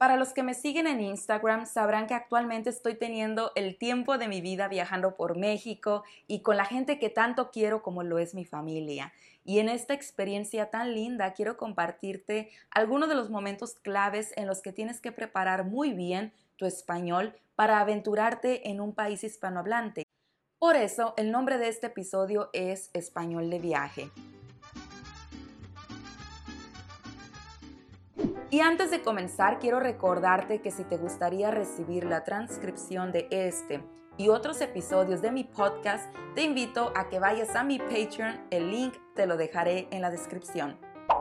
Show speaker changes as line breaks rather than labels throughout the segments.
Para los que me siguen en Instagram sabrán que actualmente estoy teniendo el tiempo de mi vida viajando por México y con la gente que tanto quiero como lo es mi familia. Y en esta experiencia tan linda quiero compartirte algunos de los momentos claves en los que tienes que preparar muy bien tu español para aventurarte en un país hispanohablante. Por eso el nombre de este episodio es Español de viaje. Y antes de comenzar, quiero recordarte que si te gustaría recibir la transcripción de este y otros episodios de mi podcast, te invito a que vayas a mi Patreon, el link te lo dejaré en la descripción.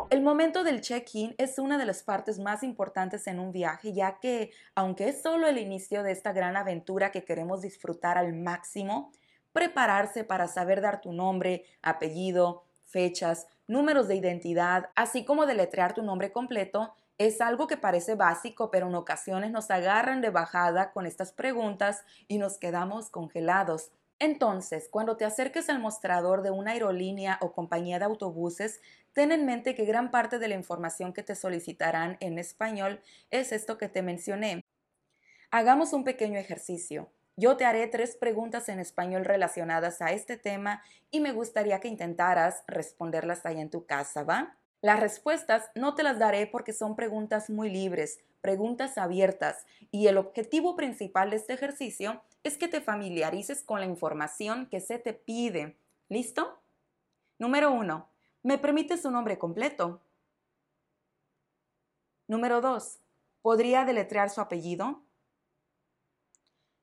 El momento del check-in es una de las partes más importantes en un viaje, ya que, aunque es solo el inicio de esta gran aventura que queremos disfrutar al máximo, prepararse para saber dar tu nombre, apellido, fechas, números de identidad, así como deletrear tu nombre completo, es algo que parece básico, pero en ocasiones nos agarran de bajada con estas preguntas y nos quedamos congelados. Entonces, cuando te acerques al mostrador de una aerolínea o compañía de autobuses, ten en mente que gran parte de la información que te solicitarán en español es esto que te mencioné. Hagamos un pequeño ejercicio. Yo te haré tres preguntas en español relacionadas a este tema y me gustaría que intentaras responderlas ahí en tu casa, ¿va? Las respuestas no te las daré porque son preguntas muy libres, preguntas abiertas, y el objetivo principal de este ejercicio es que te familiarices con la información que se te pide. ¿Listo? Número 1. ¿Me permites su nombre completo? Número 2. ¿Podría deletrear su apellido?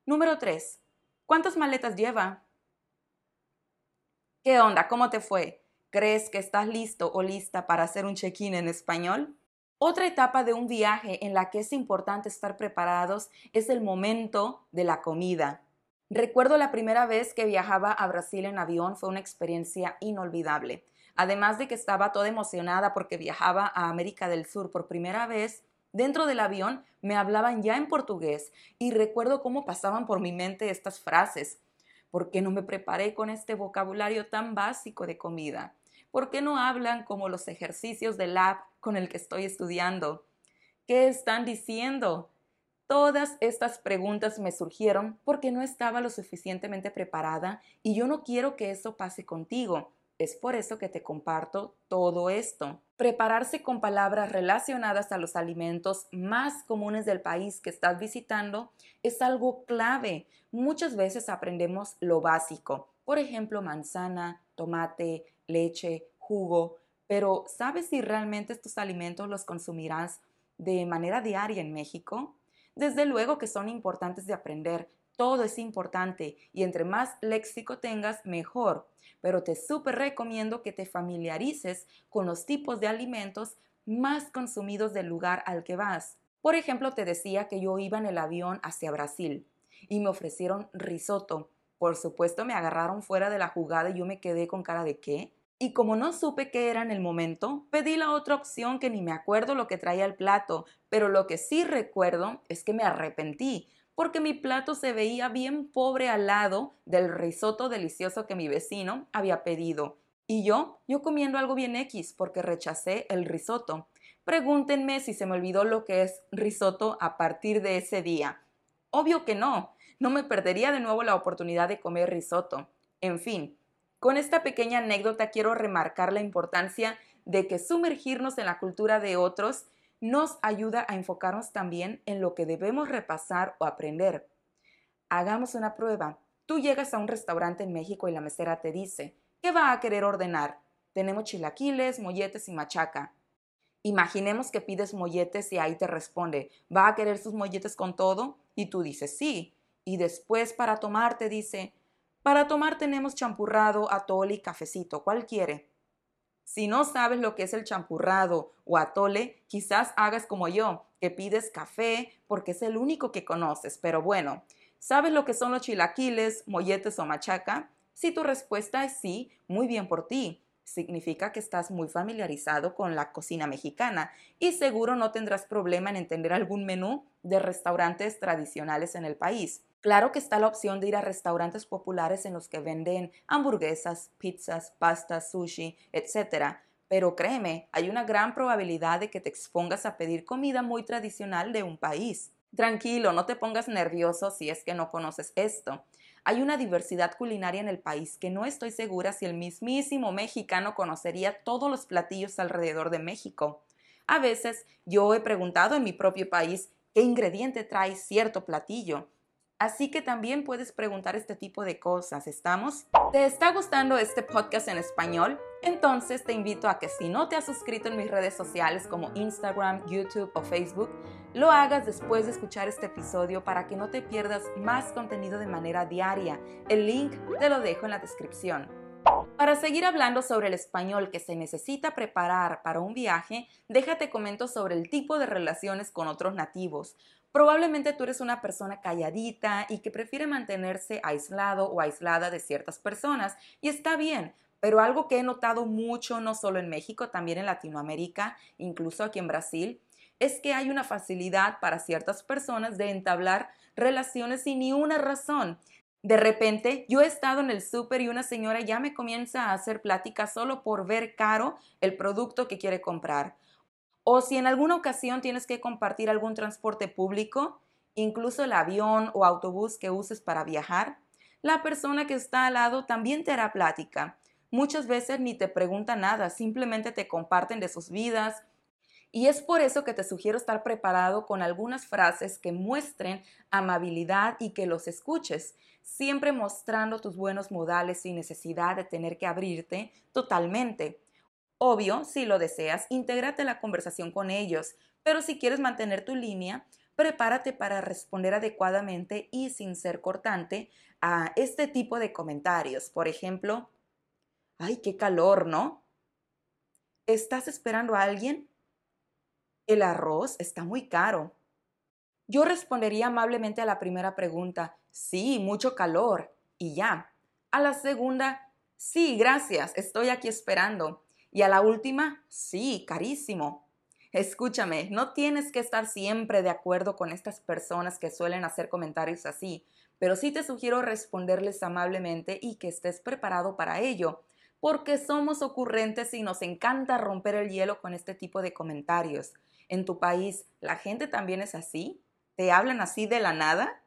Número 3. ¿Cuántas maletas lleva? ¿Qué onda? ¿Cómo te fue? ¿Crees que estás listo o lista para hacer un check-in en español? Otra etapa de un viaje en la que es importante estar preparados es el momento de la comida. Recuerdo la primera vez que viajaba a Brasil en avión fue una experiencia inolvidable. Además de que estaba toda emocionada porque viajaba a América del Sur por primera vez, dentro del avión me hablaban ya en portugués y recuerdo cómo pasaban por mi mente estas frases. ¿Por qué no me preparé con este vocabulario tan básico de comida? ¿Por qué no hablan como los ejercicios del lab con el que estoy estudiando? ¿Qué están diciendo? Todas estas preguntas me surgieron porque no estaba lo suficientemente preparada y yo no quiero que eso pase contigo. Es por eso que te comparto todo esto. Prepararse con palabras relacionadas a los alimentos más comunes del país que estás visitando es algo clave. Muchas veces aprendemos lo básico, por ejemplo, manzana, tomate, leche, jugo, pero ¿sabes si realmente estos alimentos los consumirás de manera diaria en México? Desde luego que son importantes de aprender, todo es importante y entre más léxico tengas, mejor. Pero te súper recomiendo que te familiarices con los tipos de alimentos más consumidos del lugar al que vas. Por ejemplo, te decía que yo iba en el avión hacia Brasil y me ofrecieron risotto. Por supuesto, me agarraron fuera de la jugada y yo me quedé con cara de qué. Y como no supe qué era en el momento, pedí la otra opción que ni me acuerdo lo que traía el plato, pero lo que sí recuerdo es que me arrepentí porque mi plato se veía bien pobre al lado del risotto delicioso que mi vecino había pedido. Y yo, yo comiendo algo bien X porque rechacé el risotto. Pregúntenme si se me olvidó lo que es risotto a partir de ese día. Obvio que no, no me perdería de nuevo la oportunidad de comer risotto. En fin, con esta pequeña anécdota quiero remarcar la importancia de que sumergirnos en la cultura de otros nos ayuda a enfocarnos también en lo que debemos repasar o aprender. Hagamos una prueba. Tú llegas a un restaurante en México y la mesera te dice, ¿qué va a querer ordenar? Tenemos chilaquiles, molletes y machaca. Imaginemos que pides molletes y ahí te responde, ¿va a querer sus molletes con todo? Y tú dices, sí. Y después para tomar te dice, para tomar tenemos champurrado, atole y cafecito. ¿Cuál quiere? Si no sabes lo que es el champurrado o atole, quizás hagas como yo, que pides café porque es el único que conoces. Pero bueno, ¿sabes lo que son los chilaquiles, molletes o machaca? Si tu respuesta es sí, muy bien por ti. Significa que estás muy familiarizado con la cocina mexicana y seguro no tendrás problema en entender algún menú de restaurantes tradicionales en el país. Claro que está la opción de ir a restaurantes populares en los que venden hamburguesas, pizzas, pastas, sushi, etc. pero créeme, hay una gran probabilidad de que te expongas a pedir comida muy tradicional de un país. Tranquilo, no te pongas nervioso si es que no conoces esto. Hay una diversidad culinaria en el país que no estoy segura si el mismísimo mexicano conocería todos los platillos alrededor de México. A veces yo he preguntado en mi propio país qué ingrediente trae cierto platillo Así que también puedes preguntar este tipo de cosas, ¿estamos? ¿Te está gustando este podcast en español? Entonces te invito a que si no te has suscrito en mis redes sociales como Instagram, YouTube o Facebook, lo hagas después de escuchar este episodio para que no te pierdas más contenido de manera diaria. El link te lo dejo en la descripción. Para seguir hablando sobre el español que se necesita preparar para un viaje, déjate comento sobre el tipo de relaciones con otros nativos. Probablemente tú eres una persona calladita y que prefiere mantenerse aislado o aislada de ciertas personas y está bien, pero algo que he notado mucho, no solo en México, también en Latinoamérica, incluso aquí en Brasil, es que hay una facilidad para ciertas personas de entablar relaciones sin ni una razón. De repente, yo he estado en el súper y una señora ya me comienza a hacer plática solo por ver caro el producto que quiere comprar. O si en alguna ocasión tienes que compartir algún transporte público, incluso el avión o autobús que uses para viajar, la persona que está al lado también te hará plática. Muchas veces ni te pregunta nada, simplemente te comparten de sus vidas. Y es por eso que te sugiero estar preparado con algunas frases que muestren amabilidad y que los escuches, siempre mostrando tus buenos modales sin necesidad de tener que abrirte totalmente. Obvio, si lo deseas, intégrate la conversación con ellos, pero si quieres mantener tu línea, prepárate para responder adecuadamente y sin ser cortante a este tipo de comentarios. Por ejemplo, ¡ay, qué calor, ¿no? ¿Estás esperando a alguien? El arroz está muy caro. Yo respondería amablemente a la primera pregunta, sí, mucho calor, y ya. A la segunda, sí, gracias, estoy aquí esperando. Y a la última, sí, carísimo. Escúchame, no tienes que estar siempre de acuerdo con estas personas que suelen hacer comentarios así, pero sí te sugiero responderles amablemente y que estés preparado para ello, porque somos ocurrentes y nos encanta romper el hielo con este tipo de comentarios. ¿En tu país la gente también es así? ¿Te hablan así de la nada?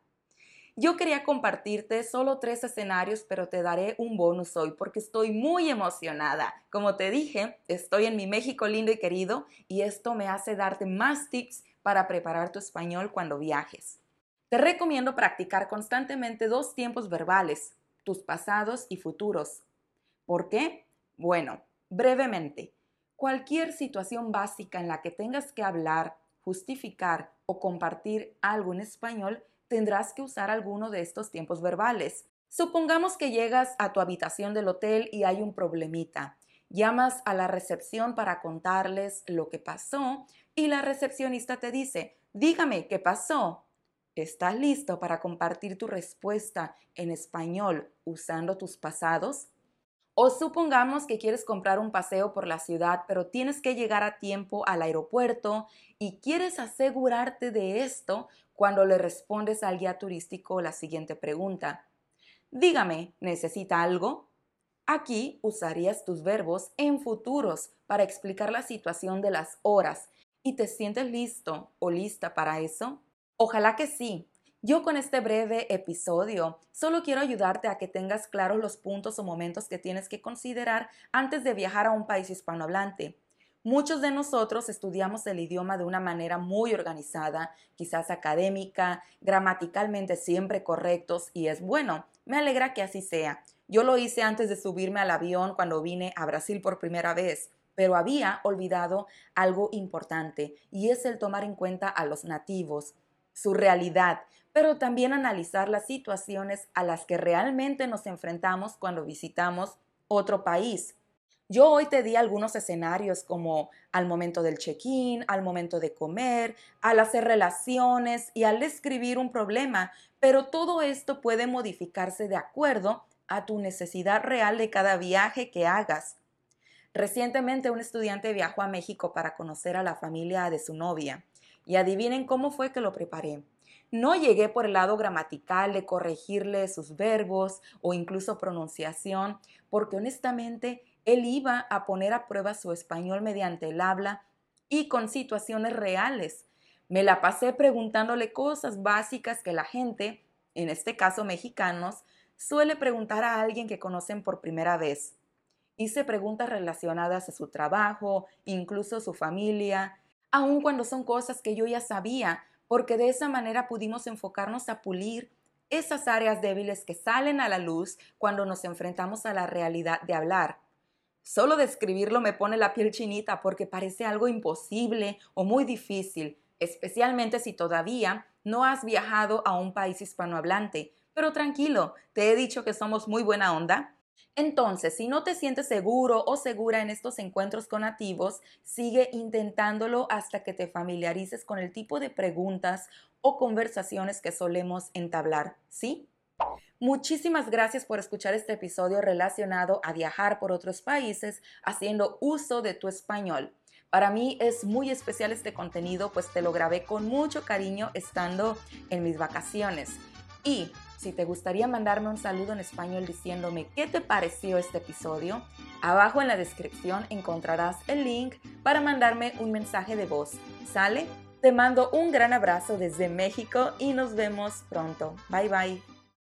Yo quería compartirte solo tres escenarios, pero te daré un bonus hoy porque estoy muy emocionada. Como te dije, estoy en mi México lindo y querido y esto me hace darte más tips para preparar tu español cuando viajes. Te recomiendo practicar constantemente dos tiempos verbales, tus pasados y futuros. ¿Por qué? Bueno, brevemente, cualquier situación básica en la que tengas que hablar, justificar o compartir algo en español tendrás que usar alguno de estos tiempos verbales. Supongamos que llegas a tu habitación del hotel y hay un problemita. Llamas a la recepción para contarles lo que pasó y la recepcionista te dice, dígame, ¿qué pasó? ¿Estás listo para compartir tu respuesta en español usando tus pasados? O supongamos que quieres comprar un paseo por la ciudad, pero tienes que llegar a tiempo al aeropuerto y quieres asegurarte de esto cuando le respondes al guía turístico la siguiente pregunta. Dígame, ¿necesita algo? Aquí usarías tus verbos en futuros para explicar la situación de las horas. ¿Y te sientes listo o lista para eso? Ojalá que sí. Yo con este breve episodio solo quiero ayudarte a que tengas claros los puntos o momentos que tienes que considerar antes de viajar a un país hispanohablante. Muchos de nosotros estudiamos el idioma de una manera muy organizada, quizás académica, gramaticalmente siempre correctos y es bueno. Me alegra que así sea. Yo lo hice antes de subirme al avión cuando vine a Brasil por primera vez, pero había olvidado algo importante y es el tomar en cuenta a los nativos, su realidad, pero también analizar las situaciones a las que realmente nos enfrentamos cuando visitamos otro país. Yo hoy te di algunos escenarios como al momento del check-in, al momento de comer, al hacer relaciones y al describir un problema, pero todo esto puede modificarse de acuerdo a tu necesidad real de cada viaje que hagas. Recientemente un estudiante viajó a México para conocer a la familia de su novia y adivinen cómo fue que lo preparé. No llegué por el lado gramatical de corregirle sus verbos o incluso pronunciación, porque honestamente él iba a poner a prueba su español mediante el habla y con situaciones reales. Me la pasé preguntándole cosas básicas que la gente, en este caso mexicanos, suele preguntar a alguien que conocen por primera vez. Hice preguntas relacionadas a su trabajo, incluso su familia, aun cuando son cosas que yo ya sabía, porque de esa manera pudimos enfocarnos a pulir esas áreas débiles que salen a la luz cuando nos enfrentamos a la realidad de hablar. Solo describirlo me pone la piel chinita porque parece algo imposible o muy difícil, especialmente si todavía no has viajado a un país hispanohablante. Pero tranquilo, te he dicho que somos muy buena onda. Entonces, si no te sientes seguro o segura en estos encuentros con nativos, sigue intentándolo hasta que te familiarices con el tipo de preguntas o conversaciones que solemos entablar, ¿sí? Muchísimas gracias por escuchar este episodio relacionado a viajar por otros países haciendo uso de tu español. Para mí es muy especial este contenido, pues te lo grabé con mucho cariño estando en mis vacaciones. Y si te gustaría mandarme un saludo en español diciéndome qué te pareció este episodio, abajo en la descripción encontrarás el link para mandarme un mensaje de voz. ¿Sale? Te mando un gran abrazo desde México y nos vemos pronto. Bye bye.